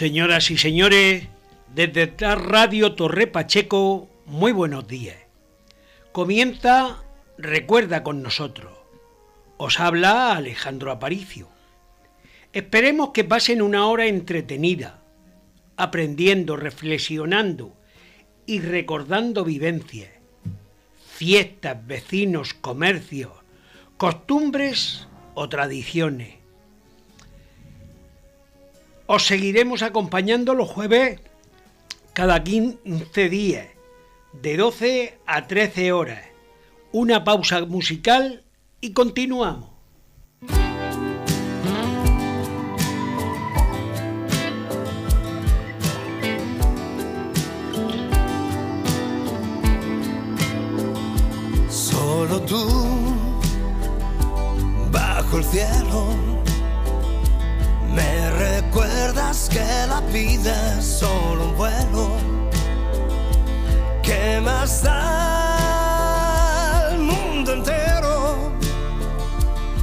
Señoras y señores, desde Radio Torre Pacheco, muy buenos días. Comienza Recuerda con nosotros. Os habla Alejandro Aparicio. Esperemos que pasen una hora entretenida, aprendiendo, reflexionando y recordando vivencias, fiestas, vecinos, comercios, costumbres o tradiciones os seguiremos acompañando los jueves cada 15 días, de 12 a 13 horas. Una pausa musical y continuamos. Solo tú, bajo el cielo vida es solo un vuelo. ¿Qué más da el mundo entero?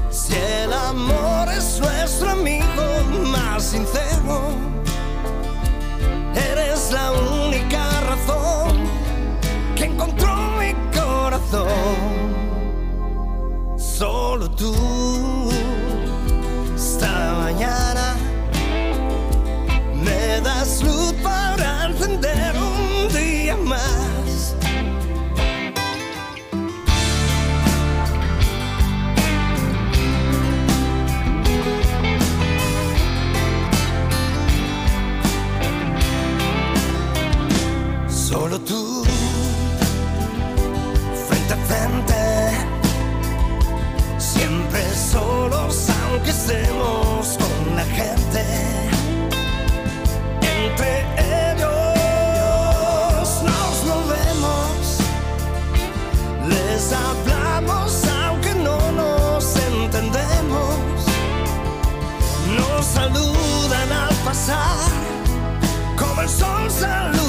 Si el amor es nuestro amigo más sincero, eres la única razón que encontró mi corazón. Aunque estemos con la gente. Entre ellos nos movemos, les hablamos aunque no nos entendemos, nos saludan al pasar, como el sol saluda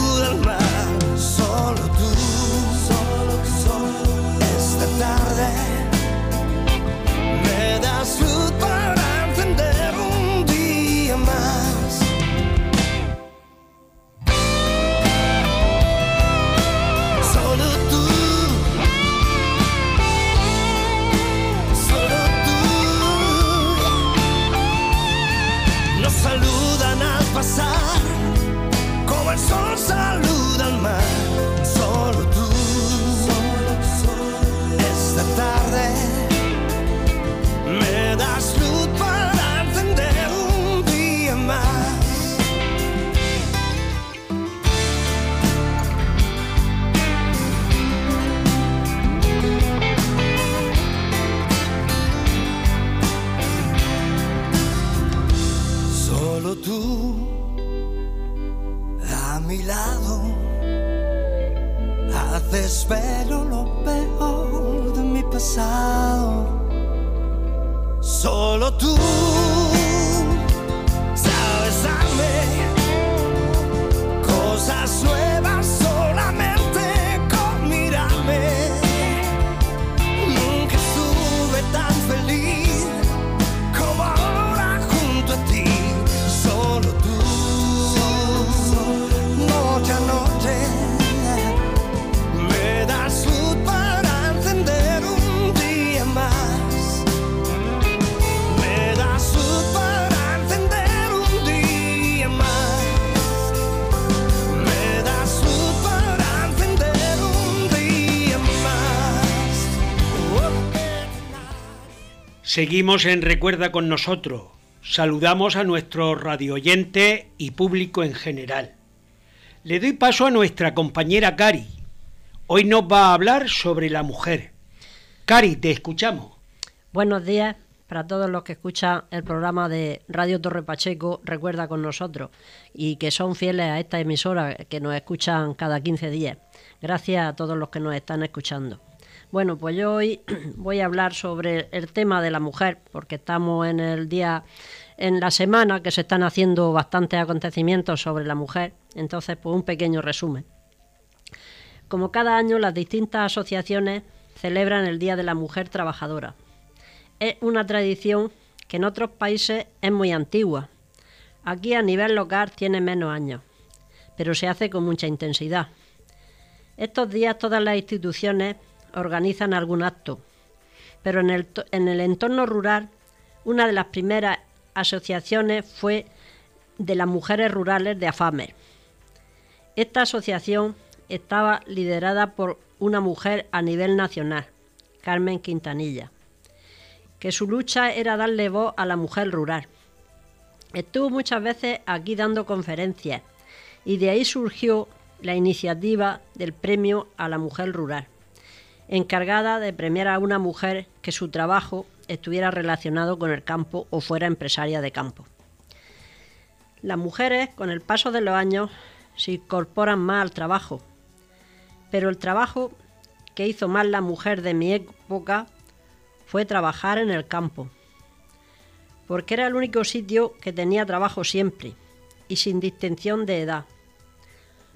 Seguimos en Recuerda con nosotros. Saludamos a nuestros radioyentes y público en general. Le doy paso a nuestra compañera Cari. Hoy nos va a hablar sobre la mujer. Cari, te escuchamos. Buenos días para todos los que escuchan el programa de Radio Torre Pacheco, recuerda con nosotros, y que son fieles a esta emisora, que nos escuchan cada 15 días. Gracias a todos los que nos están escuchando. Bueno, pues yo hoy voy a hablar sobre el tema de la mujer, porque estamos en el día, en la semana que se están haciendo bastantes acontecimientos sobre la mujer. Entonces, pues un pequeño resumen. Como cada año, las distintas asociaciones celebran el Día de la Mujer Trabajadora. Es una tradición que en otros países es muy antigua. Aquí a nivel local tiene menos años, pero se hace con mucha intensidad. Estos días todas las instituciones organizan algún acto, pero en el, en el entorno rural una de las primeras asociaciones fue de las mujeres rurales de Afamer. Esta asociación estaba liderada por una mujer a nivel nacional, Carmen Quintanilla, que su lucha era darle voz a la mujer rural. Estuvo muchas veces aquí dando conferencias y de ahí surgió la iniciativa del premio a la mujer rural, encargada de premiar a una mujer que su trabajo estuviera relacionado con el campo o fuera empresaria de campo. Las mujeres, con el paso de los años, se incorporan más al trabajo, pero el trabajo que hizo más la mujer de mi época fue trabajar en el campo, porque era el único sitio que tenía trabajo siempre y sin distinción de edad.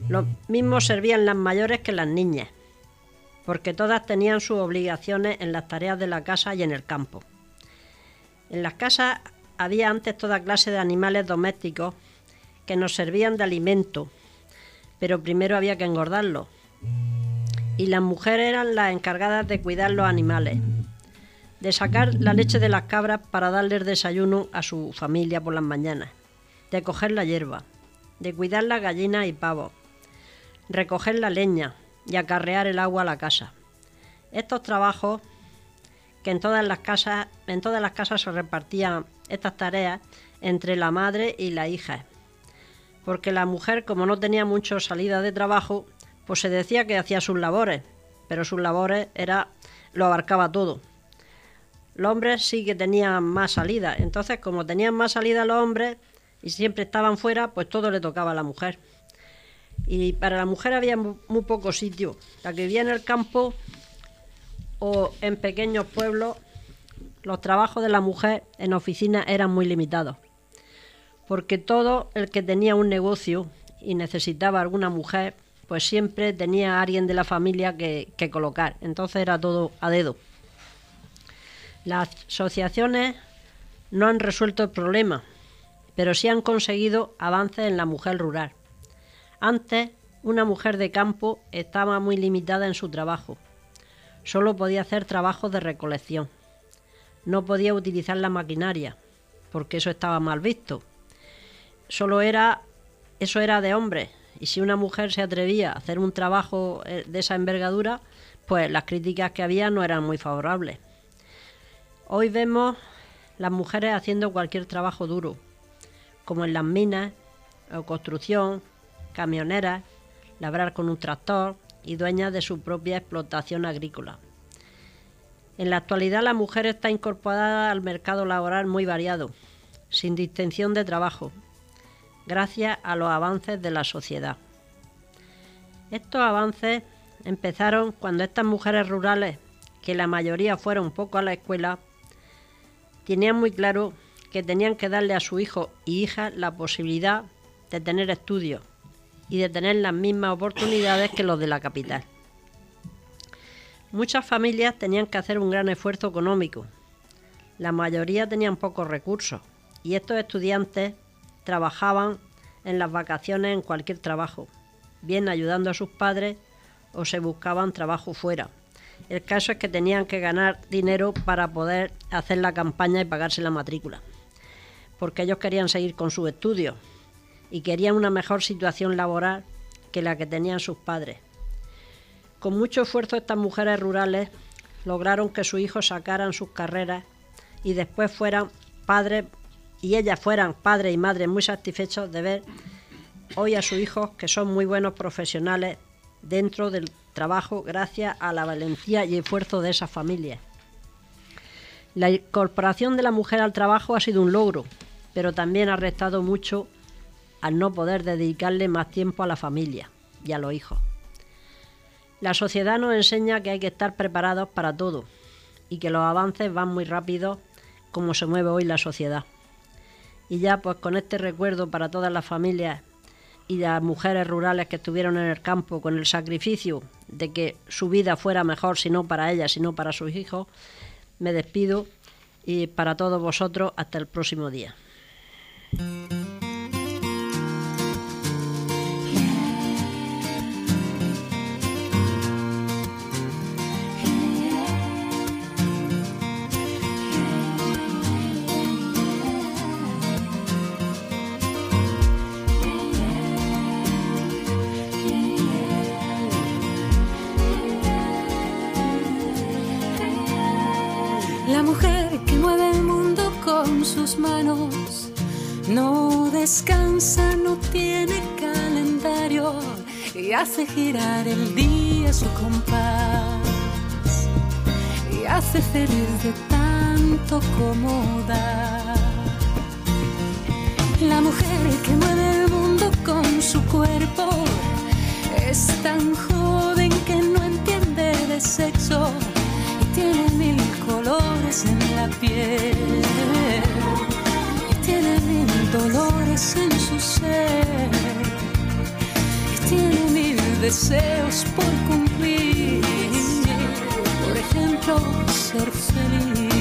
Lo mismo servían las mayores que las niñas, porque todas tenían sus obligaciones en las tareas de la casa y en el campo. En las casas había antes toda clase de animales domésticos que nos servían de alimento, pero primero había que engordarlos y las mujeres eran las encargadas de cuidar los animales, de sacar la leche de las cabras para darles desayuno a su familia por las mañanas, de coger la hierba, de cuidar las gallinas y pavos, recoger la leña y acarrear el agua a la casa. Estos trabajos que en todas las casas, en todas las casas se repartían estas tareas entre la madre y la hija. Porque la mujer, como no tenía mucho salida de trabajo, pues se decía que hacía sus labores, pero sus labores era lo abarcaba todo. Los hombres sí que tenían más salida, entonces como tenían más salida los hombres y siempre estaban fuera, pues todo le tocaba a la mujer. Y para la mujer había muy, poco sitio. La que vivía en el campo o en pequeños pueblos, los trabajos de la mujer en oficina eran muy limitados. Porque todo el que tenía un negocio y necesitaba alguna mujer, pues siempre tenía a alguien de la familia que, colocar. Entonces era todo a dedo. Las asociaciones no han resuelto el problema, pero sí han conseguido avances en la mujer rural. Antes, una mujer de campo estaba muy limitada en su trabajo. Solo podía hacer trabajos de recolección. No podía utilizar la maquinaria, porque eso estaba mal visto. Solo era eso era de hombres y si una mujer se atrevía a hacer un trabajo eh, de esa envergadura, pues las críticas que había no eran muy favorables. Hoy vemos las mujeres haciendo cualquier trabajo duro, como en las minas, o construcción, camioneras, labrar con un tractor y dueñas de su propia explotación agrícola. En la actualidad la mujer está incorporada al mercado laboral muy variado, sin distinción de trabajo, gracias a los avances de la sociedad. Estos avances empezaron cuando estas mujeres rurales, que la mayoría fueron poco a la escuela, tenían muy claro que tenían que darle a su hijo y hija la posibilidad de tener estudios y de tener las mismas oportunidades que los de la capital. Muchas familias tenían que hacer un gran esfuerzo económico. La mayoría tenían pocos recursos y estos estudiantes trabajaban en las vacaciones en cualquier trabajo, bien ayudando a sus padres o se buscaban trabajo fuera. El caso es que tenían que ganar dinero para poder hacer la campaña y pagarse la matrícula, porque ellos querían seguir con sus estudios y querían una mejor situación laboral que la que tenían sus padres. Con mucho esfuerzo estas mujeres rurales lograron que sus hijos sacaran sus carreras y después fueran padres y ellas fueran padres y madres muy satisfechos de ver hoy a sus hijos que son muy buenos profesionales dentro del trabajo gracias a la valentía y esfuerzo de esas familias. La incorporación de la mujer al trabajo ha sido un logro, pero también ha restado mucho al no poder dedicarle más tiempo a la familia y a los hijos. La sociedad nos enseña que hay que estar preparados para todo y que los avances van muy rápido como se mueve hoy la sociedad. Y ya pues con este recuerdo para todas las familias y las mujeres rurales que estuvieron en el campo con el sacrificio de que su vida fuera mejor, si no para ellas, sino para sus hijos, me despido y para todos vosotros hasta el próximo día. Manos. No descansa, no tiene calendario y hace girar el día su compás. Y hace feliz de tanto como da. La mujer que mueve piel tiene mil dolores en su ser y tiene mil deseos por cumplir. Por ejemplo, ser feliz.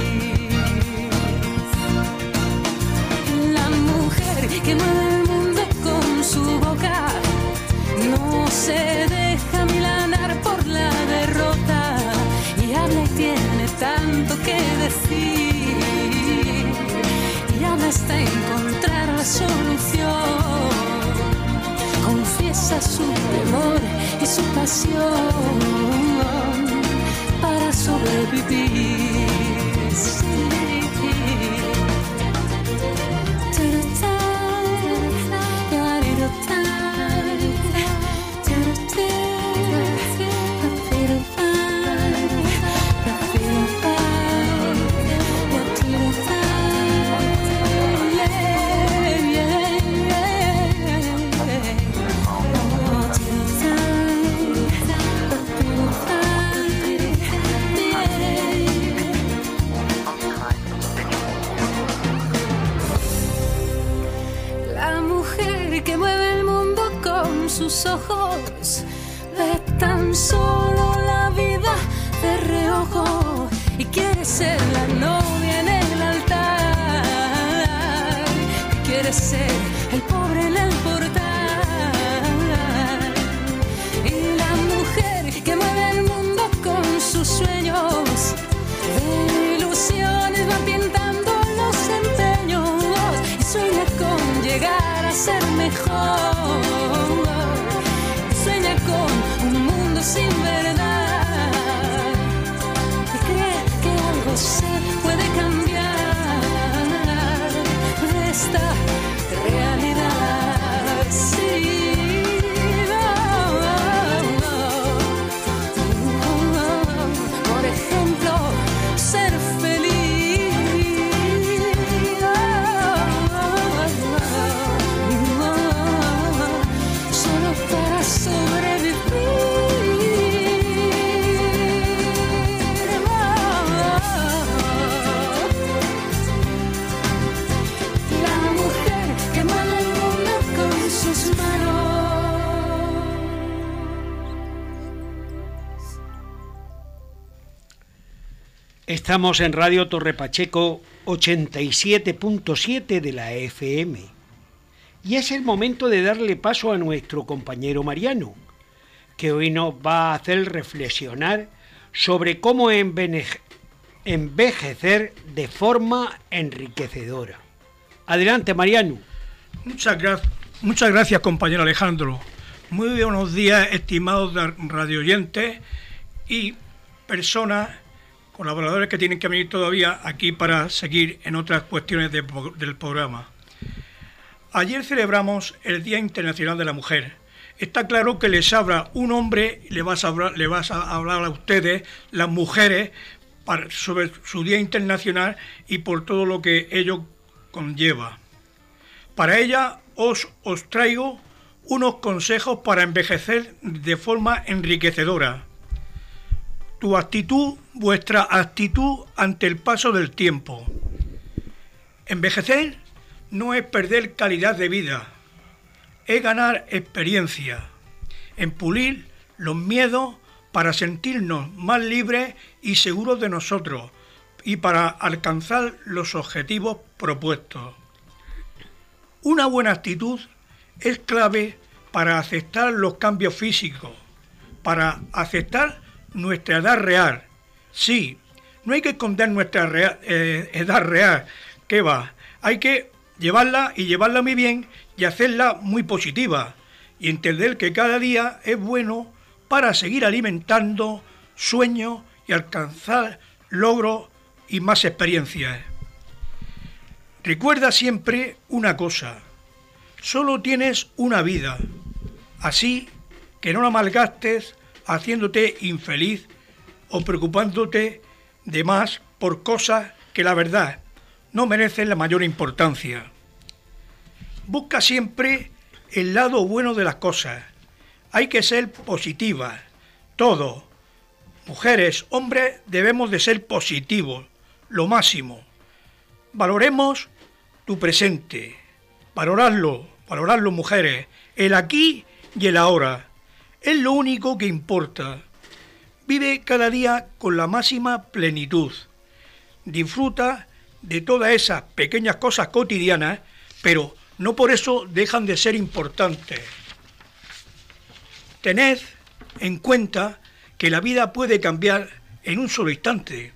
La mujer que mueve el mundo con su boca no se deja milanar hasta encontrar la solución. Confiesa su temor y su pasión para sobrevivir. Quiere ser la novia en el altar. Quiere ser el pobre en el portal. Y la mujer que mueve el mundo con sus sueños. De ilusiones va los empeños y sueña con llegar a ser mejor Estamos en Radio Torre Pacheco 87.7 de la FM. Y es el momento de darle paso a nuestro compañero Mariano, que hoy nos va a hacer reflexionar sobre cómo envejecer de forma enriquecedora. Adelante, Mariano. Muchas, muchas gracias, compañero Alejandro. Muy buenos días, estimados radioyentes y personas, colaboradores que tienen que venir todavía aquí para seguir en otras cuestiones del programa. Ayer celebramos el Día Internacional de la Mujer. Está claro que les habla un hombre, le vas a hablar, le vas a, hablar a ustedes, las mujeres, sobre su Día Internacional y por todo lo que ello conlleva. Para ella os, os traigo unos consejos para envejecer de forma enriquecedora. Tu actitud, vuestra actitud ante el paso del tiempo. Envejecer no es perder calidad de vida, es ganar experiencia, en pulir los miedos para sentirnos más libres y seguros de nosotros y para alcanzar los objetivos propuestos. Una buena actitud es clave para aceptar los cambios físicos, para aceptar nuestra edad real. Sí, no hay que esconder nuestra eh, edad real, que va, hay que llevarla y llevarla muy bien y hacerla muy positiva y entender que cada día es bueno para seguir alimentando sueños y alcanzar logros y más experiencias. Recuerda siempre una cosa, solo tienes una vida, así que no la malgastes haciéndote infeliz o preocupándote de más por cosas que la verdad no merecen la mayor importancia. Busca siempre el lado bueno de las cosas. Hay que ser positiva. Todo. Mujeres, hombres, debemos de ser positivos. Lo máximo. Valoremos tu presente. Valorarlo, valorarlo mujeres. El aquí y el ahora. Es lo único que importa. Vive cada día con la máxima plenitud. Disfruta de todas esas pequeñas cosas cotidianas, pero no por eso dejan de ser importantes. Tened en cuenta que la vida puede cambiar en un solo instante.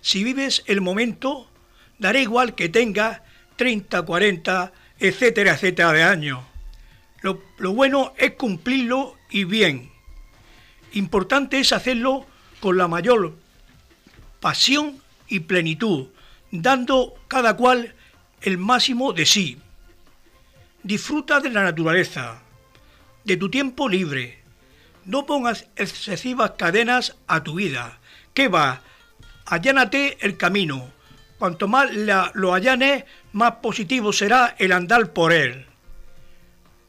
Si vives el momento, dará igual que tengas 30, 40, etcétera, etcétera de años. Lo, lo bueno es cumplirlo y bien. Importante es hacerlo con la mayor pasión y plenitud, dando cada cual el máximo de sí. Disfruta de la naturaleza, de tu tiempo libre. No pongas excesivas cadenas a tu vida. ¿Qué va? Allánate el camino. Cuanto más lo allanes, más positivo será el andar por él.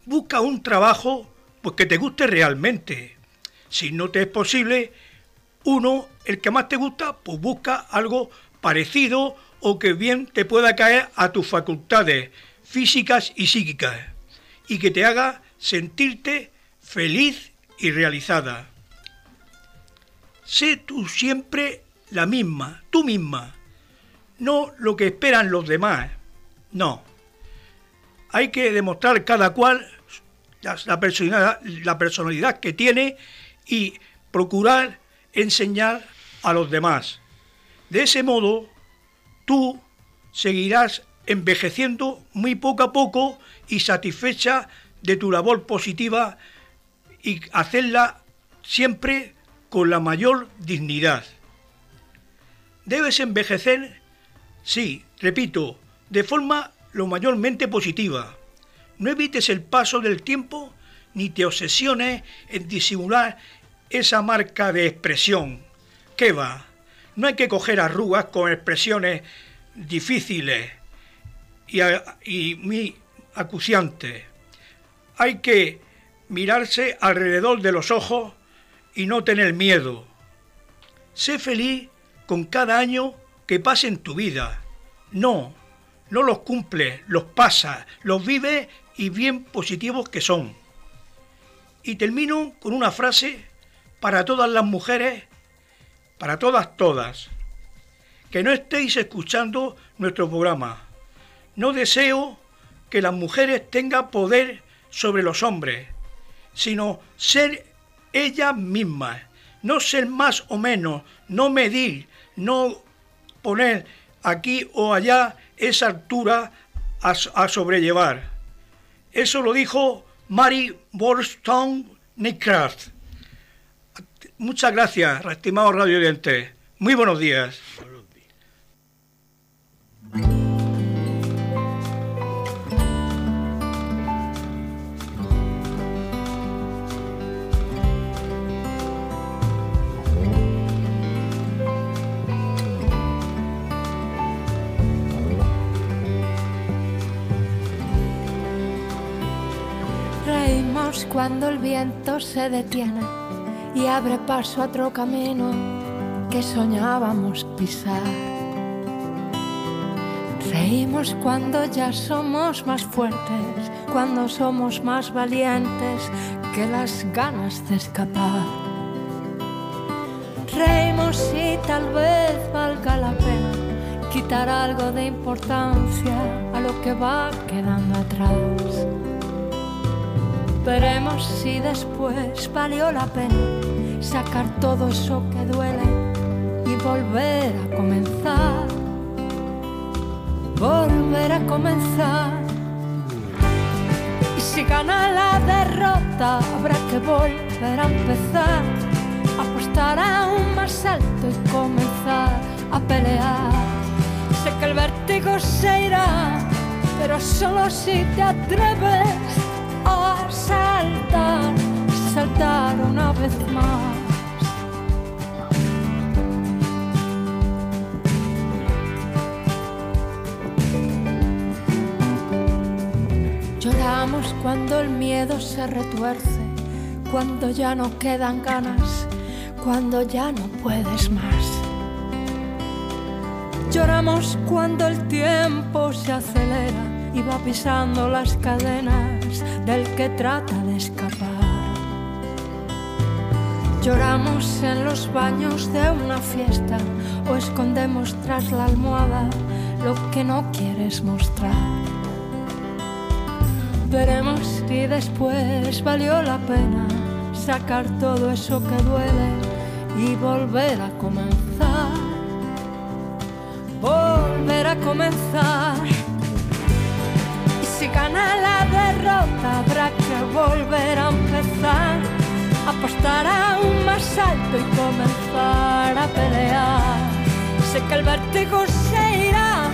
Busca un trabajo pues, que te guste realmente. Si no te es posible, uno, el que más te gusta, pues busca algo parecido o que bien te pueda caer a tus facultades físicas y psíquicas y que te haga sentirte feliz y realizada. Sé tú siempre la misma, tú misma, no lo que esperan los demás, no. Hay que demostrar cada cual la personalidad, la personalidad que tiene y procurar enseñar a los demás. De ese modo, tú seguirás envejeciendo muy poco a poco y satisfecha de tu labor positiva y hacerla siempre con la mayor dignidad. Debes envejecer, sí, repito, de forma lo mayormente positiva. No evites el paso del tiempo ni te obsesiones en disimular esa marca de expresión. ¿Qué va? No hay que coger arrugas con expresiones difíciles y, muy acuciantes. Hay que mirarse alrededor de los ojos y no tener miedo. Sé feliz con cada año que pase en tu vida. No, no los cumple, los pasa, los vive y bien positivos que son. Y termino con una frase para todas las mujeres para todas, todas, que no estéis escuchando nuestro programa. No deseo que las mujeres tengan poder sobre los hombres, sino ser ellas mismas, no ser más o menos, no medir, no poner aquí o allá esa altura a, sobrellevar. Eso lo dijo Mary Wollstonecraft Muchas gracias, estimados radio oyentes. Muy buenos días. cuando el viento se detiene y abre paso a otro camino que soñábamos pisar. Reímos cuando ya somos más fuertes, cuando somos más valientes que las ganas de escapar. Reímos y tal vez valga la pena quitar algo de importancia a lo que va quedando atrás. Veremos si después valió la pena sacar todo eso que duele y volver a comenzar. Volver a comenzar. Y si gana la derrota, habrá que volver a empezar. Apostar aún más alto y comenzar a pelear. Sé que el vértigo se irá, pero solo si te atreves a saltar, saltar una vez más. Lloramos cuando el miedo se retuerce, cuando ya no quedan ganas, cuando ya no puedes más. Lloramos cuando el tiempo se acelera y va pisando las cadenas del que trata de escapar. Lloramos en los baños de una fiesta o escondemos tras la almohada lo que no quieres mostrar. Veremos si después valió la pena sacar todo eso que duele y volver a comenzar. Volver a comenzar. Y si la derrota habrá que volver a empezar, apostar aún más alto y comenzar a pelear. Sé que el vértigo se irá,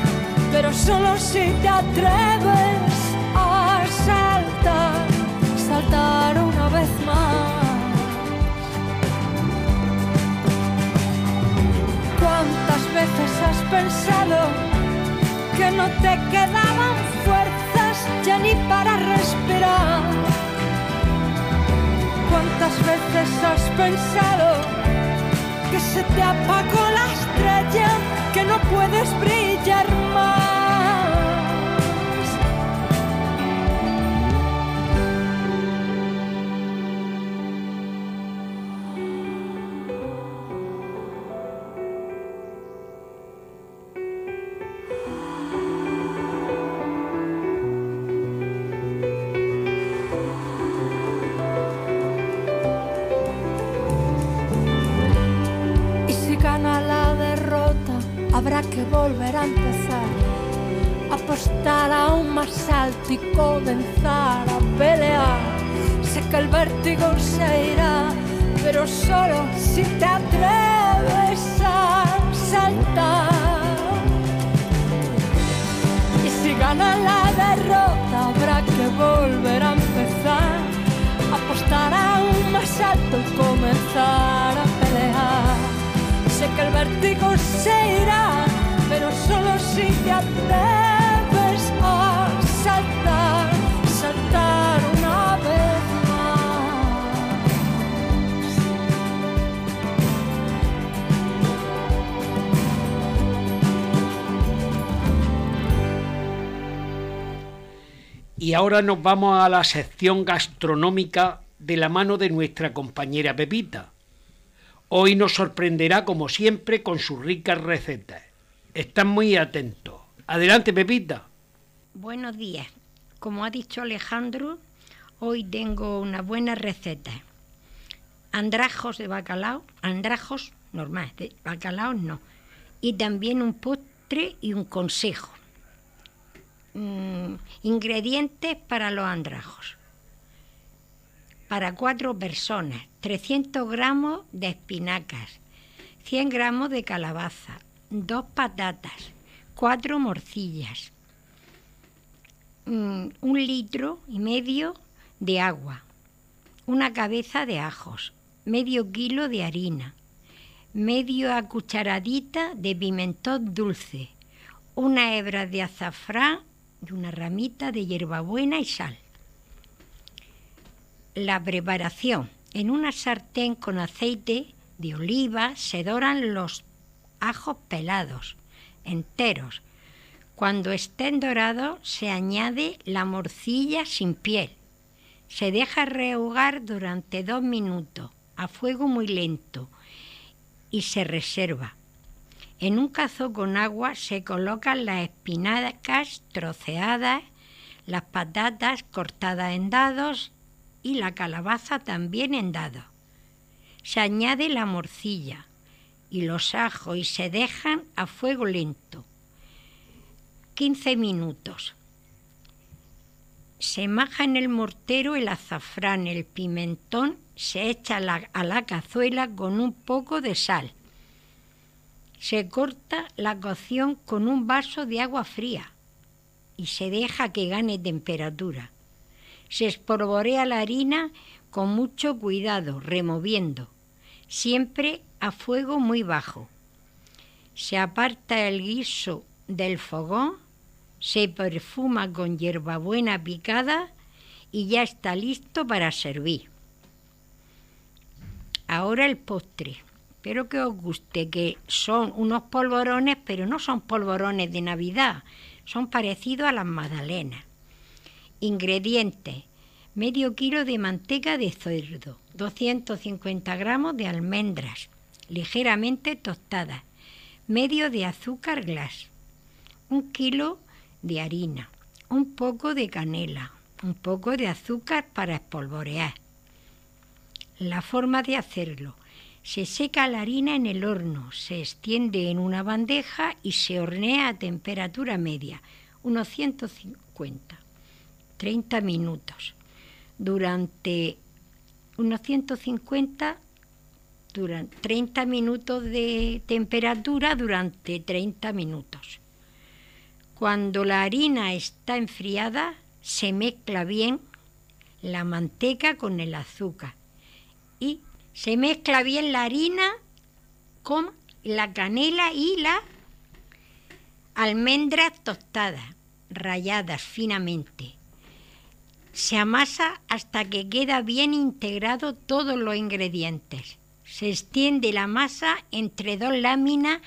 pero solo si te atreves a saltar, saltar una vez más. ¿Cuántas veces has pensado que no te quedaban ya ni para respirar? ¿Cuántas veces has pensado que se te apagó la estrella, que no puedes brillar más? Santazar Apostar a un más alto y comenzar a pelear. Sé que el vértigo se irá Pero solo si te atreves a saltar. Y si gana la derrota habrá que volver a empezar Apostar a un más alto y comenzar a pelear. Sé que el vértigo se irá solo si te atreves a saltar, saltar una vez más. Y ahora nos vamos a la sección gastronómica de la mano de nuestra compañera Pepita. Hoy nos sorprenderá como siempre con sus ricas recetas. Están muy atentos. Adelante Pepita. Buenos días. Como ha dicho Alejandro, hoy tengo una buena receta. Andrajos de bacalao, andrajos normal, de bacalao no. Y también un postre y un consejo. Mm, ingredientes para los andrajos. Para cuatro personas, 300 gramos de espinacas, 100 gramos de calabaza, dos patatas, cuatro morcillas, mm, un litro y medio de agua, una cabeza de ajos, medio kilo de harina, medio cucharadita de pimentón dulce, una hebra de azafrán y una ramita de hierbabuena y sal. La preparación. En una sartén con aceite de oliva se doran los ajos pelados, enteros. Cuando estén dorados se añade la morcilla sin piel. Se deja rehogar durante dos minutos a fuego muy lento y se reserva. En un cazo con agua se colocan las espinacas troceadas, las patatas cortadas en dados y la calabaza también en dados. Se añade la morcilla y los ajos y se dejan a fuego lento. 15 minutos. Se maja en el mortero el azafrán, el pimentón, se echa la- a la cazuela con un poco de sal. Se corta la cocción con un vaso de agua fría y se deja que gane temperatura. Se espolvorea la harina con mucho cuidado, removiendo, siempre a fuego muy bajo. Se aparta el guiso del fogón, se perfuma con hierbabuena picada y ya está listo para servir. Ahora el postre. Espero que os guste, que son unos polvorones, pero no son polvorones de Navidad, son parecidos a las magdalenas. Ingredientes. Medio kilo de manteca de cerdo, 250 gramos de almendras, ligeramente tostadas, medio de azúcar glass, un kilo de harina, un poco de canela, un poco de azúcar para espolvorear. La forma de hacerlo. Se seca la harina en el horno, se extiende en una bandeja y se hornea a temperatura media, unos 150, 30 minutos. Durante unos 150, durante 30 minutos de temperatura durante 30 minutos. Cuando la harina está enfriada, se mezcla bien la manteca con el azúcar y se mezcla bien la harina con la canela y las almendras tostadas, ralladas finamente. Se amasa hasta que queda bien integrado todos los ingredientes. Se extiende la masa entre dos láminas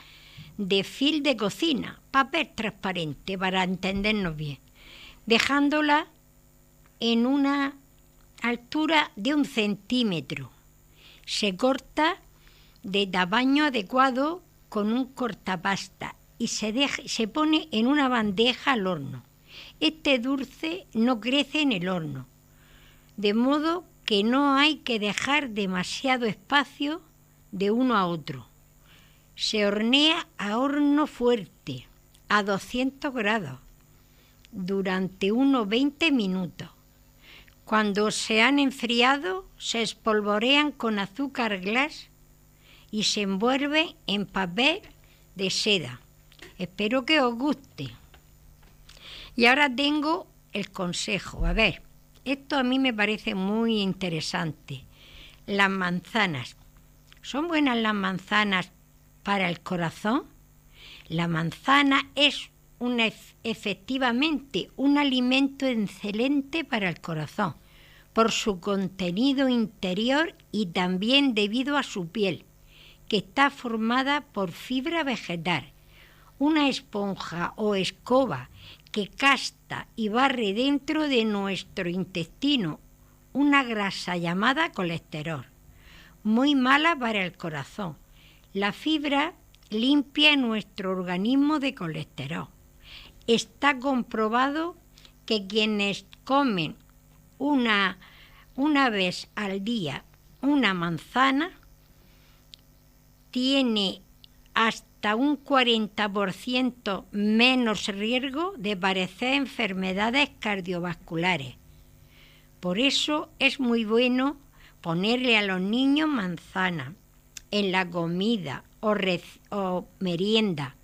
de fil de cocina, papel transparente para entendernos bien, dejándola en una altura de un centímetro. Se corta de tamaño adecuado con un cortapasta y se, se pone en una bandeja al horno. Este dulce no crece en el horno, de modo que no hay que dejar demasiado espacio de uno a otro. Se hornea a horno fuerte, a 200 grados, durante unos 20 minutos. Cuando se han enfriado, se espolvorean con azúcar glass y se envuelve en papel de seda. Espero que os guste. Y ahora tengo el consejo. A ver, esto a mí me parece muy interesante. Las manzanas. ¿Son buenas las manzanas para el corazón? La manzana es efectivamente un alimento excelente para el corazón, por su contenido interior y también debido a su piel, que está formada por fibra vegetal, una esponja o escoba que casta y barre dentro de nuestro intestino una grasa llamada colesterol, muy mala para el corazón. La fibra limpia nuestro organismo de colesterol. Está comprobado que quienes comen una, una vez al día una manzana tiene hasta un 40% menos riesgo de padecer enfermedades cardiovasculares. Por eso es muy bueno ponerle a los niños manzana en la comida o, o merienda.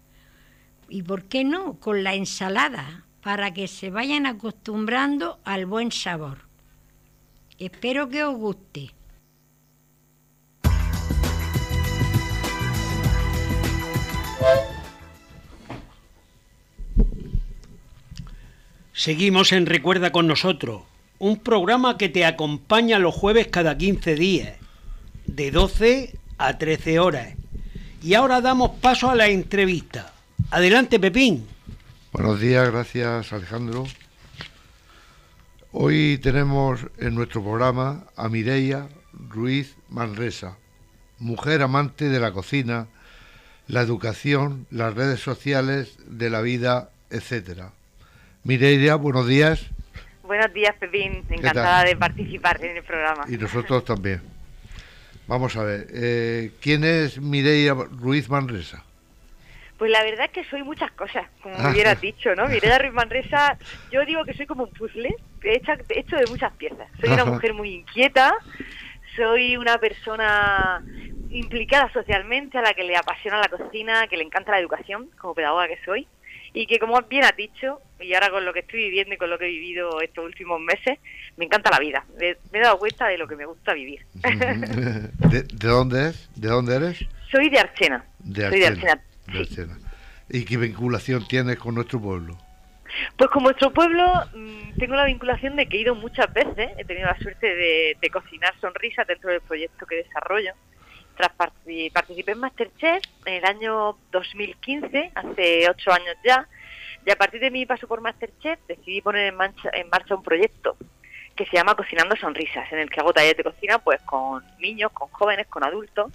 ¿Y por qué no? Con la ensalada, para que se vayan acostumbrando al buen sabor. Espero que os guste. Seguimos en Recuerda con nosotros, un programa que te acompaña los jueves cada 15 días, de 12 a 13 horas. Y ahora damos paso a la entrevista. Adelante, Pepín. Buenos días, gracias Alejandro. Hoy tenemos en nuestro programa a Mireia Ruiz Manresa, mujer amante de la cocina, la educación, las redes sociales, de la vida, etcétera. Mireia, buenos días. Buenos días, Pepín. Encantada de participar en el programa. Y nosotros también. Vamos a ver, eh, ¿quién es Mireia Ruiz Manresa? Pues la verdad es que soy muchas cosas, como me hubieras dicho, ¿no? Mireia Ruiz Manresa, yo digo que soy como un puzzle hecha, hecho de muchas piezas. Soy una mujer muy inquieta, soy una persona implicada socialmente, a la que le apasiona la cocina, que le encanta la educación, como pedagoga que soy, y que como bien has dicho, y ahora con lo que estoy viviendo y con lo que he vivido estos últimos meses, me encanta la vida. Me, me he dado cuenta de lo que me gusta vivir. ¿De, de dónde es? ¿De dónde eres? soy de Archena. De Soy de Archena. Archena. de Archena. ¿Y qué vinculación tienes con nuestro pueblo? Pues con nuestro pueblo mm, tengo la vinculación de que he ido muchas veces, he tenido la suerte de, de cocinar sonrisas dentro del proyecto que desarrollo. Tras parti- participé en Masterchef en el año 2015, hace ocho años ya, y a partir de mi paso por Masterchef decidí poner en, marcha un proyecto que se llama Cocinando Sonrisas, en el que hago talleres de cocina pues con niños, con jóvenes, con adultos.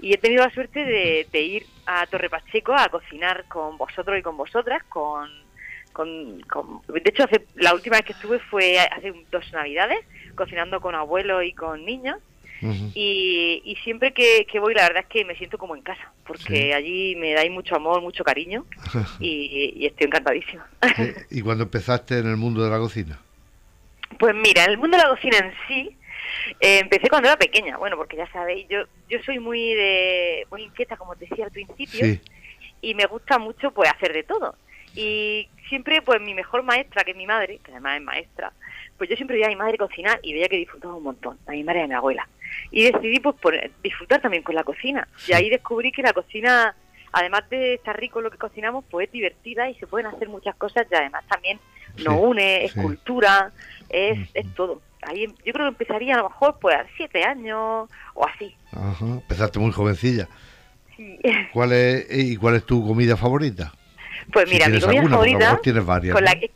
Y he tenido la suerte de, de ir a Torre Pacheco a cocinar con vosotros y con vosotras, con, con, con- de hecho hace, la última vez que estuve fue hace dos navidades, cocinando con abuelos y con niños. Y, y siempre que, que voy, la verdad es que me siento como en casa, porque Sí. allí me dais mucho amor, mucho cariño y, y estoy encantadísima. ¿Y cuando empezaste en el mundo de la cocina? Pues mira, en el mundo de la cocina en sí, eh, empecé cuando era pequeña, bueno, porque ya sabéis, yo yo soy muy de muy inquieta, como te decía al principio, Sí. y me gusta mucho pues hacer de todo. Y siempre pues mi mejor maestra, que es mi madre, que además es maestra, pues yo siempre veía a mi madre cocinar y veía que disfrutaba un montón, a mi madre y a mi abuela. Y decidí pues por disfrutar también con la cocina. Y ahí descubrí que la cocina, además de estar rico lo que cocinamos, pues es divertida y se pueden hacer muchas cosas y además también nos Sí, une, es sí. cultura, es, es todo. Ahí yo creo que empezaría a lo mejor pues a siete años o así. Ajá. Empezaste muy jovencilla. Sí. ¿Cuál es, ¿Y cuál es tu comida favorita? Pues Si mira, mi tienes comida alguna, favorita, mejor tienes varias, con la que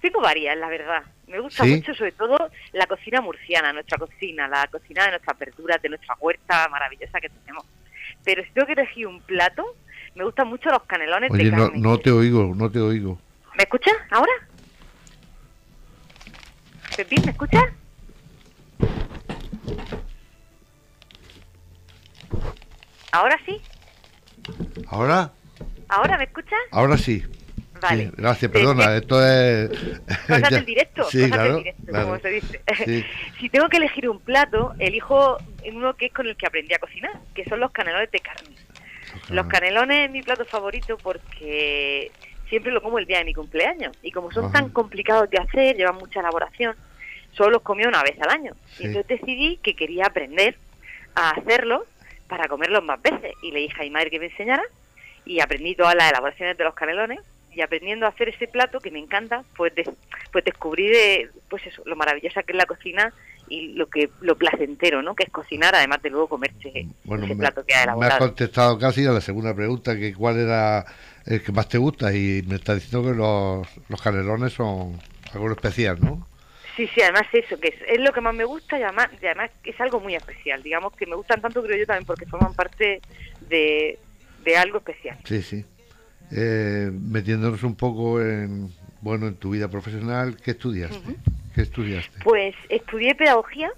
tengo varias, la verdad. Me gusta ¿Sí? mucho, sobre todo, la cocina murciana, nuestra cocina, la cocina de nuestras verduras, de nuestra huerta maravillosa que tenemos. Pero si tengo que elegir un plato, me gustan mucho los canelones Oye, de no, carne. no te oigo, no te oigo. ¿Me escuchas ahora? Pepín, ¿me escuchas? ¿Ahora sí? ¿Ahora? ¿Ahora me escuchas? Ahora sí. Vale. Sí, gracias, Te- perdona, esto es... Cosas del directo, Sí, cosas claro, del directo, claro. como se dice. Si tengo que elegir un plato, elijo uno que es con el que aprendí a cocinar, que son los canelones de carne. Los canelones es mi plato favorito porque siempre lo como el día de mi cumpleaños. Y como son Ajá. tan complicados de hacer, llevan mucha elaboración, solo los comía una vez al año. Y entonces decidí que quería aprender a hacerlos para comerlos más veces. Y le dije a mi madre que me enseñara y aprendí todas las elaboraciones de los canelones. Y aprendiendo a hacer ese plato que me encanta, pues, des- pues descubrí de, pues eso, lo maravillosa que es la cocina y lo que lo placentero, ¿no? Que es cocinar, además de luego comerse Bueno, ese me, plato que ha me has elaborado. contestado casi a la segunda pregunta, que cuál era el que más te gusta, y me está diciendo que los, los canelones son algo especial, ¿no? Sí, sí, además eso, que es, es lo que más me gusta y además, y además es algo muy especial. Digamos que me gustan tanto, creo yo, también porque forman parte de, de algo especial. Sí, sí. Eh, metiéndonos un poco en, bueno, en tu vida profesional, ¿qué estudiaste? ¿Qué estudiaste? Pues estudié pedagogía,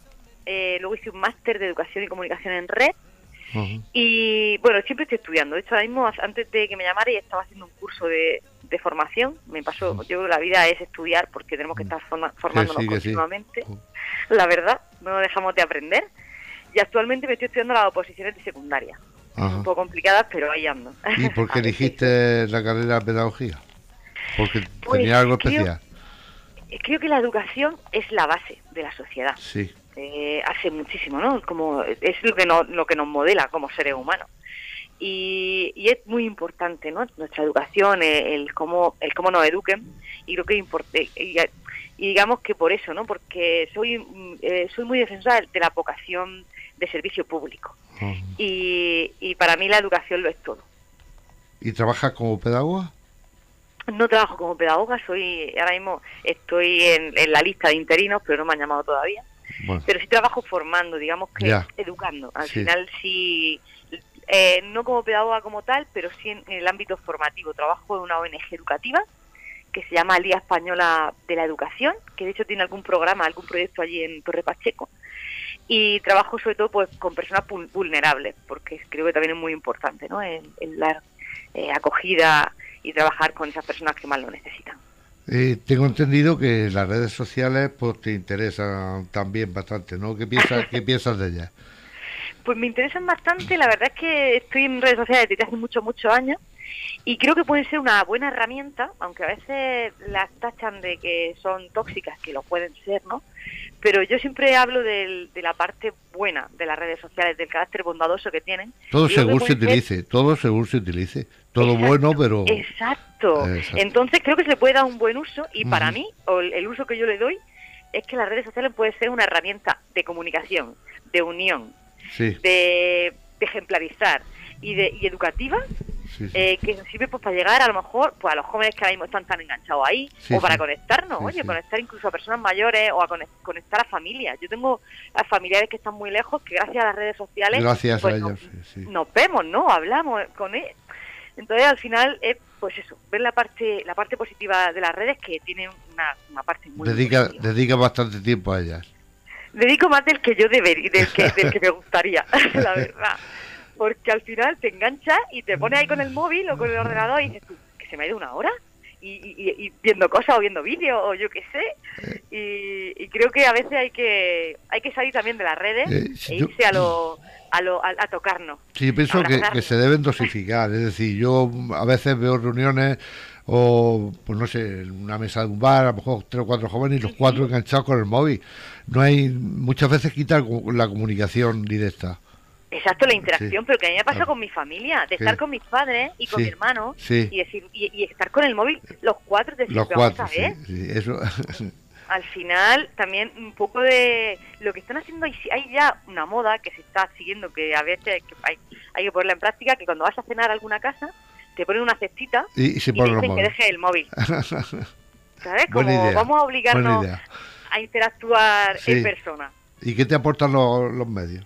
eh, luego hice un máster de educación y comunicación en red y bueno, siempre estoy estudiando. De hecho, ahora mismo, antes de que me llamara, ya estaba haciendo un curso de, de formación. Me pasó, yo la vida es estudiar porque tenemos que estar forma- formándonos sí, que sí. continuamente. La verdad, no dejamos de aprender. Y actualmente me estoy estudiando las oposiciones de secundaria. Ajá. Un poco complicadas, pero ahí ando. ¿Y por qué elegiste la carrera de pedagogía? Porque Pues tenía algo creo- especial. Creo que la educación es la base de la sociedad. Sí. eh, hace muchísimo, ¿no? Como es lo que, no, lo que nos modela como seres humanos. y, y es muy importante, ¿no? Nuestra educación, el, el cómo, el cómo nos eduquen y creo que es importante. Y, y digamos que por eso, ¿no? Porque soy, mm, eh, soy muy defensora de la vocación de servicio público y, y para mí la educación lo es todo. ¿Y trabajas como pedagoga? No trabajo como pedagoga, soy ahora mismo estoy en, en la lista de interinos, pero no me han llamado todavía. Bueno, Pero sí trabajo formando, digamos que Ya. educando. Al Sí. final sí, eh, no como pedagoga como tal, pero sí en, en el ámbito formativo. Trabajo en una ONG educativa que se llama Liga Española de la Educación, que de hecho tiene algún programa, algún proyecto allí en Torre Pacheco. Y trabajo sobre todo pues con personas vul- vulnerables, porque creo que también es muy importante, ¿no? El, el dar eh, acogida y trabajar con esas personas que más lo necesitan. eh, tengo entendido que las redes sociales pues te interesan también bastante, ¿no? ¿Qué piensas, qué piensas de ellas? Pues me interesan bastante, la verdad es que estoy en redes sociales desde hace muchos, muchos años y creo que pueden ser una buena herramienta, aunque a veces las tachan de que son tóxicas, que lo pueden ser, ¿no? Pero yo siempre hablo del- de la parte buena de las redes sociales, del carácter bondadoso que tienen. Todo Y según se ser- utilice, todo según se utilice. Todo Exacto, bueno, pero... Exacto. Exacto. Entonces creo que se le puede dar un buen uso y para mí, o el, el uso que yo le doy, es que las redes sociales pueden ser una herramienta de comunicación, de unión, Sí, de, de ejemplarizar y, de, y educativa sí, sí. eh, que nos sirve pues para llegar a lo mejor pues a los jóvenes que ahora mismo están tan enganchados ahí Sí, o para conectarnos oye conectar incluso a personas mayores o a conec- conectar a familias yo tengo a familiares que están muy lejos que gracias a las redes sociales Gracias pues, a nos, vemos no hablamos con él entonces al final es pues eso ver la parte la parte positiva de las redes que tienen una, una parte muy Dedica, positiva. dedica bastante tiempo a ellas. dedico más del que yo debería, del que, del que me gustaría, la verdad. Porque al final te enganchas y te pones ahí con el móvil o con el ordenador y dices tú, que se me ha ido una hora. Y, y- y viendo cosas o viendo vídeos o yo qué sé. Y, y creo que a veces hay que hay que salir también de las redes Eh, si e yo- irse a lo a, lo, a, a tocarnos. Sí, yo pienso que, se deben dosificar. Es decir, yo a veces veo reuniones o, pues no sé, en una mesa de un bar, a lo mejor tres o cuatro jóvenes y los cuatro enganchados con el móvil. No hay, muchas veces quita la comunicación directa. Exacto, la interacción, Sí. pero que a mí me pasa Claro. con mi familia, de Sí. estar con mis padres y con Sí. mi hermano y decir y, y estar con el móvil los cuatro, decir, Los "Pero vamos cuatro, a ver, eso. al final también un poco de lo que están haciendo hay, hay ya una moda que se está siguiendo que a veces que hay, hay que ponerla en práctica que cuando vas a cenar a alguna casa te ponen una cestita y, y se y ponen los dicen que dejes el móvil ¿sabes? Como idea, vamos a obligarnos a interactuar en persona ¿Y qué te aportan los, los medios?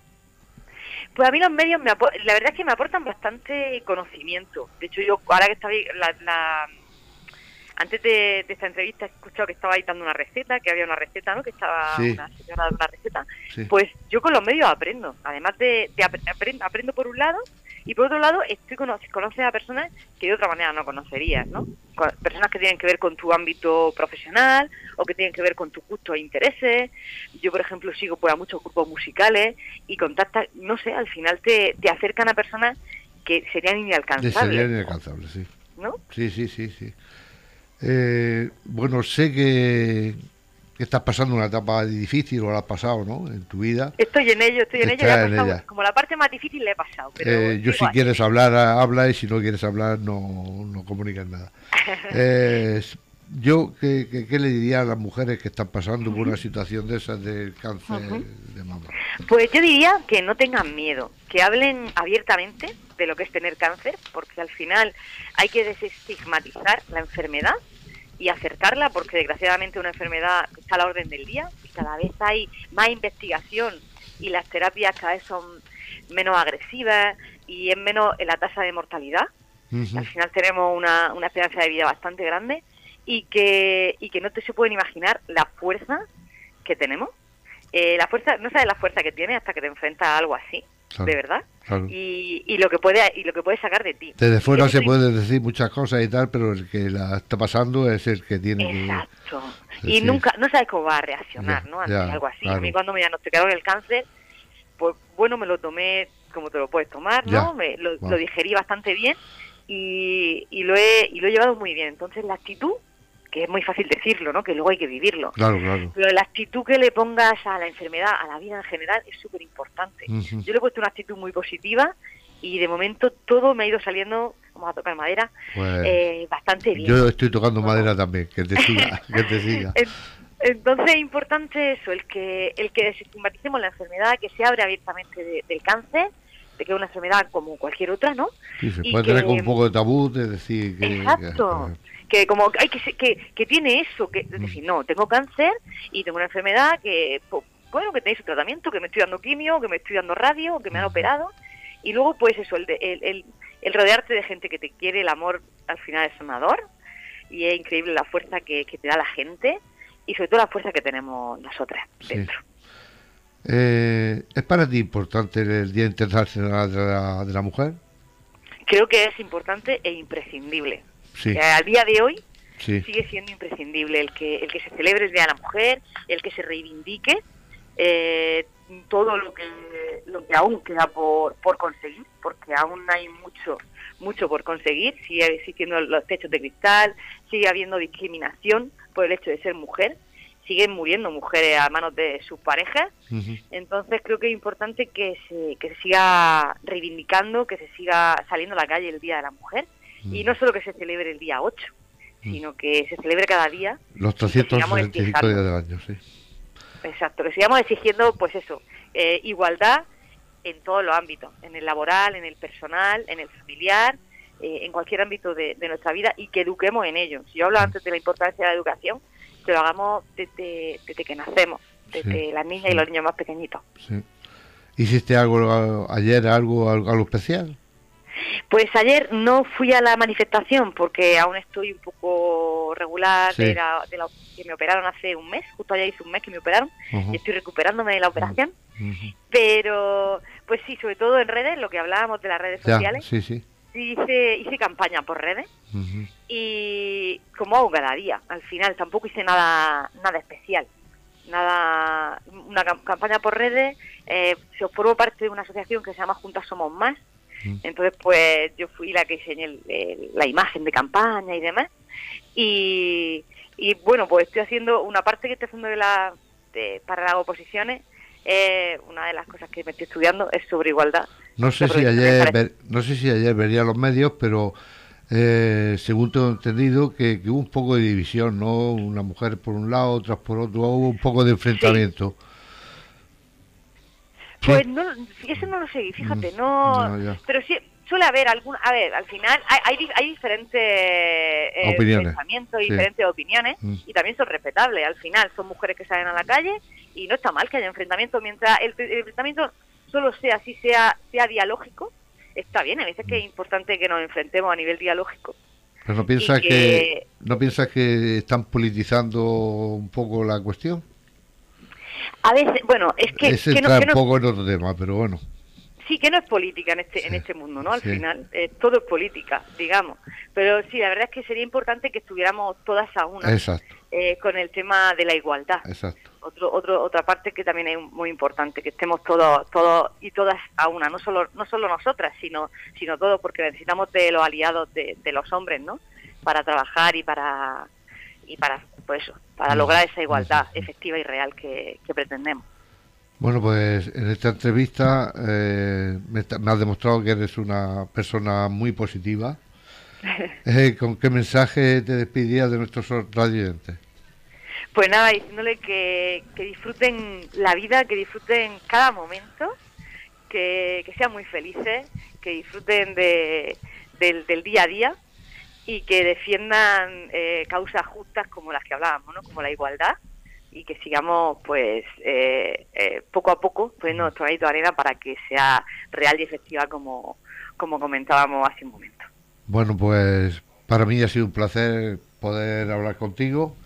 Pues a mí los medios me la verdad es que me aportan bastante conocimiento de hecho yo ahora que estaba la, la- antes de, de esta entrevista he escuchado que estaba ahí dando una receta que había una receta no que estaba Sí. una señora dando una receta Sí. Pues yo con los medios aprendo. Además de, de ap- aprendo, aprendo por un lado y por otro lado estoy cono conoces a personas que de otra manera no conocerías, ¿no? Personas que tienen que ver con tu ámbito profesional o que tienen que ver con tus gustos e intereses. Yo, por ejemplo, sigo pues, a muchos grupos musicales y contactas, no sé, al final te, te acercan a personas que serían inalcanzables, sería inalcanzable, sí. ¿no? Sí, sí, sí, sí. Eh, bueno, sé que, que estás pasando una etapa difícil, o la has pasado, ¿no? En tu vida. Estoy en ello, estoy en ello. Ya en ella. como la parte más difícil le he pasado. Pero Eh, yo si quieres hablar, habla, y si no quieres hablar, no, no comunicas nada. Eh, yo, ¿qué, qué, qué le diría a las mujeres que están pasando por una situación de esas del cáncer de mama? Pues yo diría que no tengan miedo, que hablen abiertamente de lo que es tener cáncer, porque al final hay que desestigmatizar la enfermedad y acercarla, porque desgraciadamente una enfermedad está a la orden del día y cada vez hay más investigación y las terapias cada vez son menos agresivas y es menos en la tasa de mortalidad. Al final tenemos una, una esperanza de vida bastante grande y que, y que no te se pueden imaginar la fuerza que tenemos. Eh, la fuerza, no sabes la fuerza que tiene hasta que te enfrentas a algo así, Claro, de verdad. claro. Y, y lo que puede y lo que puede sacar de ti. Desde fuera se puede decir muchas cosas y tal, pero el que la está pasando es el que tiene que... Exacto. Sí, y nunca, no sabes cómo va a reaccionar, Ya, ¿no? Ante ya, algo así. claro. A mí cuando me diagnosticaron el cáncer, pues bueno, me lo tomé como te lo puedes tomar, Ya. ¿no? Me, lo, Wow. lo digerí bastante bien y, y lo he y lo he llevado muy bien. Entonces la actitud, que es muy fácil decirlo, ¿no? Que luego hay que vivirlo. Claro, claro. Pero la actitud que le pongas a la enfermedad, a la vida en general, es súper importante. Yo le he puesto una actitud muy positiva y de momento todo me ha ido saliendo, vamos a tocar madera, Pues, eh, bastante bien. Yo estoy tocando madera también, que te siga, que te siga. En- Entonces es importante eso, el que el que desestigmaticemos la enfermedad, que se abre abiertamente de- del cáncer, de que es una enfermedad como cualquier otra, ¿no? Sí, se y puede tener que- con un poco de tabú de decir que... Exacto. Que como hay que, que que tiene eso, que es decir, no, tengo cáncer y tengo una enfermedad que bueno, que tenéis su tratamiento, que me estoy dando quimio, que me estoy dando radio, que me han operado y luego pues eso, el, de- el, el, el rodearte de gente que te quiere, el amor al final es sanador y es increíble la fuerza que, que te da la gente y sobre todo la fuerza que tenemos nosotras Sí. dentro. Eh, ¿Es para ti importante el Día Internacional de la, de la Mujer? Creo que es importante e imprescindible. Sí, Eh, al día de hoy sí. sigue siendo imprescindible el que el que se celebre el Día de la Mujer, el que se reivindique eh, todo lo que lo que aún queda por, por conseguir, porque aún hay mucho mucho por conseguir, sigue existiendo los techos de cristal, sigue habiendo discriminación por el hecho de ser mujer, siguen muriendo mujeres a manos de sus parejas, entonces creo que es importante que se, que se siga reivindicando, que se siga saliendo a la calle el Día de la Mujer, y no solo que se celebre el día 8, sino que se celebre cada día Los y que sigamos 365 días del año, sí. Exacto, que sigamos exigiendo, pues eso, eh, igualdad en todos los ámbitos, en el laboral, en el personal, en el familiar, eh, en cualquier ámbito de, de nuestra vida y que eduquemos en ello. Si yo hablo antes de la importancia de la educación, que lo hagamos desde, desde que nacemos, desde Sí, las niñas y los niños más pequeñitos. sí. ¿Hiciste algo ayer, algo, algo, algo especial? Pues ayer no fui a la manifestación porque aún estoy un poco regular Sí. de, la, de la- que me operaron hace un mes, justo ayer hice un mes que me operaron y estoy recuperándome de la operación. Pero, pues sí, sobre todo en redes, lo que hablábamos de las redes Ya, sociales, sí, sí. sí hice, hice campaña por redes y como hago cada día, al final tampoco hice nada nada especial, nada una cam- campaña por redes, eh, yo formo parte de una asociación que se llama Juntas Somos Más. Entonces pues yo fui la que diseñé el- el- la imagen de campaña y demás, y, y bueno, pues estoy haciendo una parte que estoy haciendo de la, de- para las oposiciones, eh, una de las cosas que me estoy estudiando es sobre igualdad. No sé si ayer ver- no sé si ayer vería los medios, pero eh, según tengo entendido que, que hubo un poco de división, ¿no? Una mujer por un lado, otras por otro, hubo un poco de enfrentamiento. Sí. Pues no, eso no lo sé, fíjate, Mm, no, pero sí suele haber algún, a ver, al final hay, hay, hay diferentes eh, pensamientos y sí. diferentes opiniones Mm. y también son respetables. Al final son mujeres que salen a la calle y no está mal que haya enfrentamiento mientras el, el enfrentamiento solo sea así sea sea dialógico. Está bien, a veces que Mm. es importante que nos enfrentemos a nivel dialógico. Pero no piensas que- que... no piensas que están politizando un poco la cuestión. A veces, bueno, es que, Ese que no, que un no- poco en otro tema, pero bueno. Sí, que no es política en este, en Sí, este mundo, ¿no? Al sí. final, eh, todo es política, digamos. Pero sí, la verdad es que sería importante que estuviéramos todas a una Exacto, eh, con el tema de la igualdad. exacto. Otro, otro, otra parte que también es muy importante, que estemos todos, todos y todas a una, no solo, no solo nosotras, sino, sino todos, porque necesitamos de los aliados de, de los hombres, ¿no? Para trabajar y para, y para, pues eso, para lograr esa igualdad efectiva y real que, que pretendemos. Bueno, pues en esta entrevista eh, me, está- me has demostrado que eres una persona muy positiva. Eh, ¿Con qué mensaje te despedirías de nuestros radioyentes? Pues nada, diciéndole que, que disfruten la vida, que disfruten cada momento, que, que sean muy felices, que disfruten de, del, del día a día y que defiendan eh, causas justas como las que hablábamos, ¿no? como la igualdad y que sigamos pues eh, eh, poco a poco poniendo nuestro granito de arena para que sea real y efectiva como, como comentábamos hace un momento. Bueno, pues para mí ha sido un placer poder hablar contigo.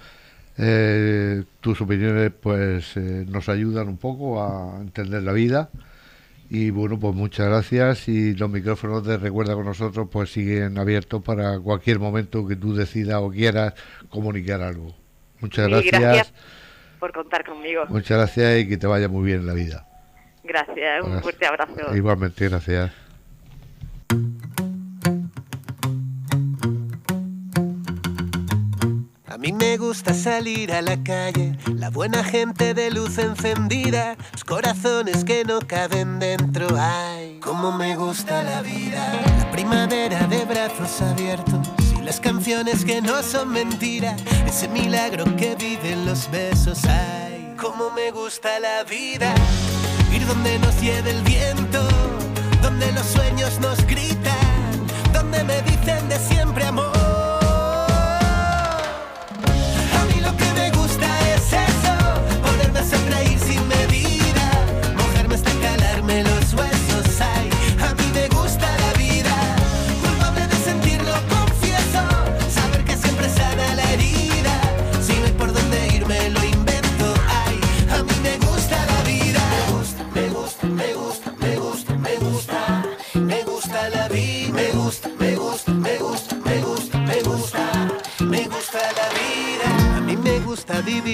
Eh, tus opiniones pues eh, nos ayudan un poco a entender la vida. Y bueno, pues muchas gracias y los micrófonos de Recuerda con nosotros pues siguen abiertos para cualquier momento que tú decidas o quieras comunicar algo. Muchas gracias. gracias por contar conmigo. Muchas gracias y que te vaya muy bien en la vida. Gracias, un Gracias. fuerte abrazo. Igualmente, gracias. A mí me gusta salir a la calle, la buena gente de luz encendida, los corazones que no caben dentro. Ay, Cómo me gusta la vida. La primavera de brazos abiertos. Y las canciones que no son mentira. Ese milagro que viven los besos. Ay, cómo me gusta la vida. Ir donde nos lleve el viento. Donde los sueños nos gritan. Donde me dicen de siempre amor.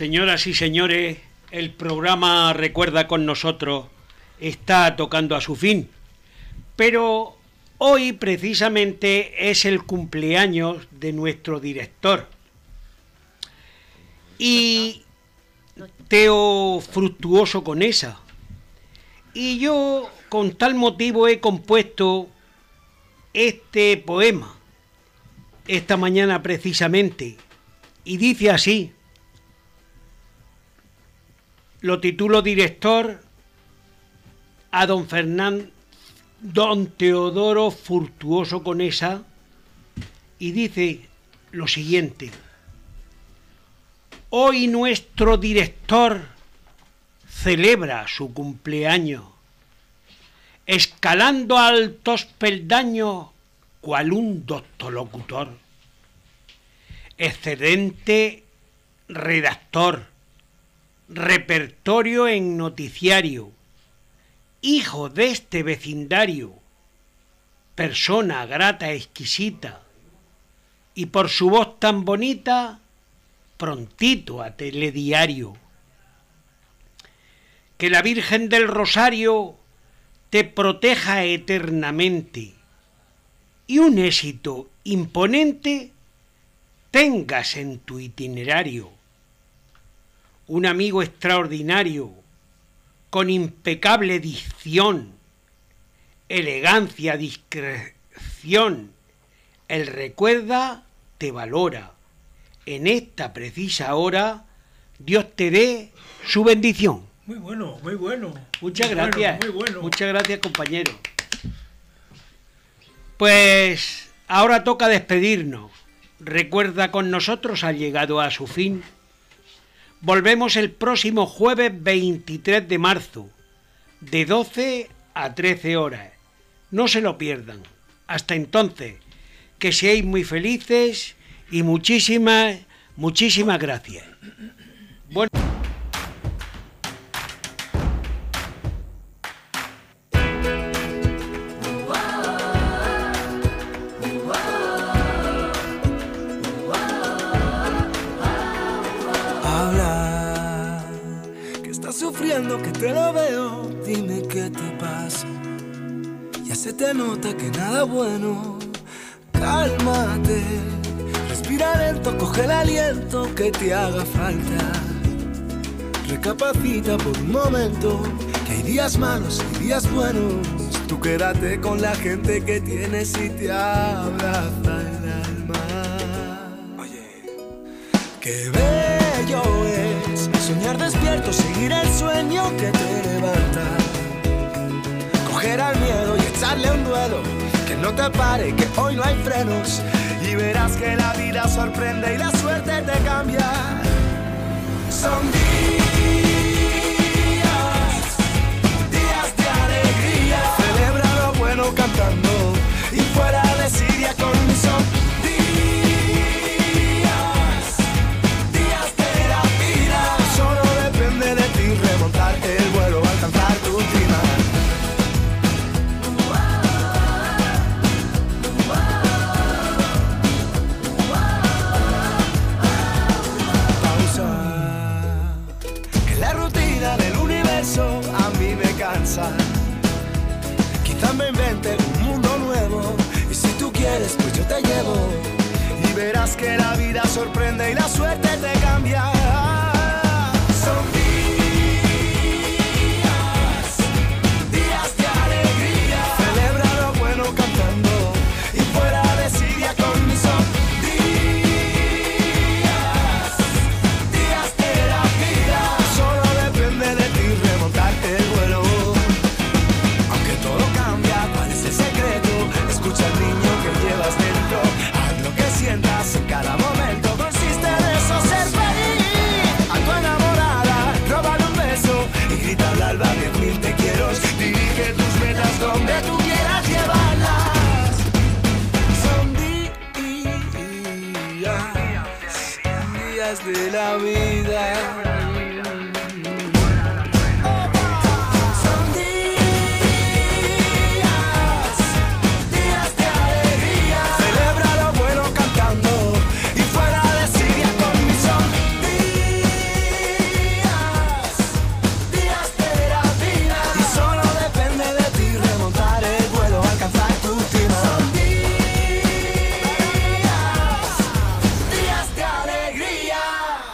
Señoras y señores, el programa Recuerda con nosotros está tocando a su fin, pero hoy precisamente es el cumpleaños de nuestro director. Y Teo Fructuoso con esa. Y yo con tal motivo he compuesto este poema esta mañana precisamente. Y dice así. Lo titulo director a don Fernán, don Teodoro Furtuoso Conesa y dice lo siguiente. Hoy nuestro director celebra su cumpleaños, escalando altos peldaños cual un doctolocutor, excelente redactor, repertorio en noticiario, hijo de este vecindario, persona grata, exquisita, y por su voz tan bonita, prontito a telediario. Que la Virgen del Rosario te proteja eternamente y un éxito imponente tengas en tu itinerario. Un amigo extraordinario, con impecable dicción, elegancia, discreción, el recuerda, te valora. En esta precisa hora, Dios te dé su bendición. Muy bueno, muy bueno. Muchas Muy bueno, gracias. muy bueno. Muchas gracias, compañero. Pues ahora toca despedirnos. Recuerda con nosotros ha llegado a su fin. Volvemos el próximo jueves 23 de marzo, de 12 a 13 horas. No se lo pierdan. Hasta entonces, que seáis muy felices y muchísimas, muchísimas gracias. Bueno. Nota que nada bueno. Cálmate, respira lento, coge el aliento que te haga falta. Recapacita por un momento, que hay días malos y días buenos. Tú quédate con la gente que tienes y te abraza el alma. Qué bello es soñar despierto, seguir el sueño que te levanta. Coger al miedo y echarle un duelo, que no te pare, que hoy no hay frenos. Y verás que la vida sorprende y la suerte te cambia. Son días, días de alegría. Celebra lo bueno cantando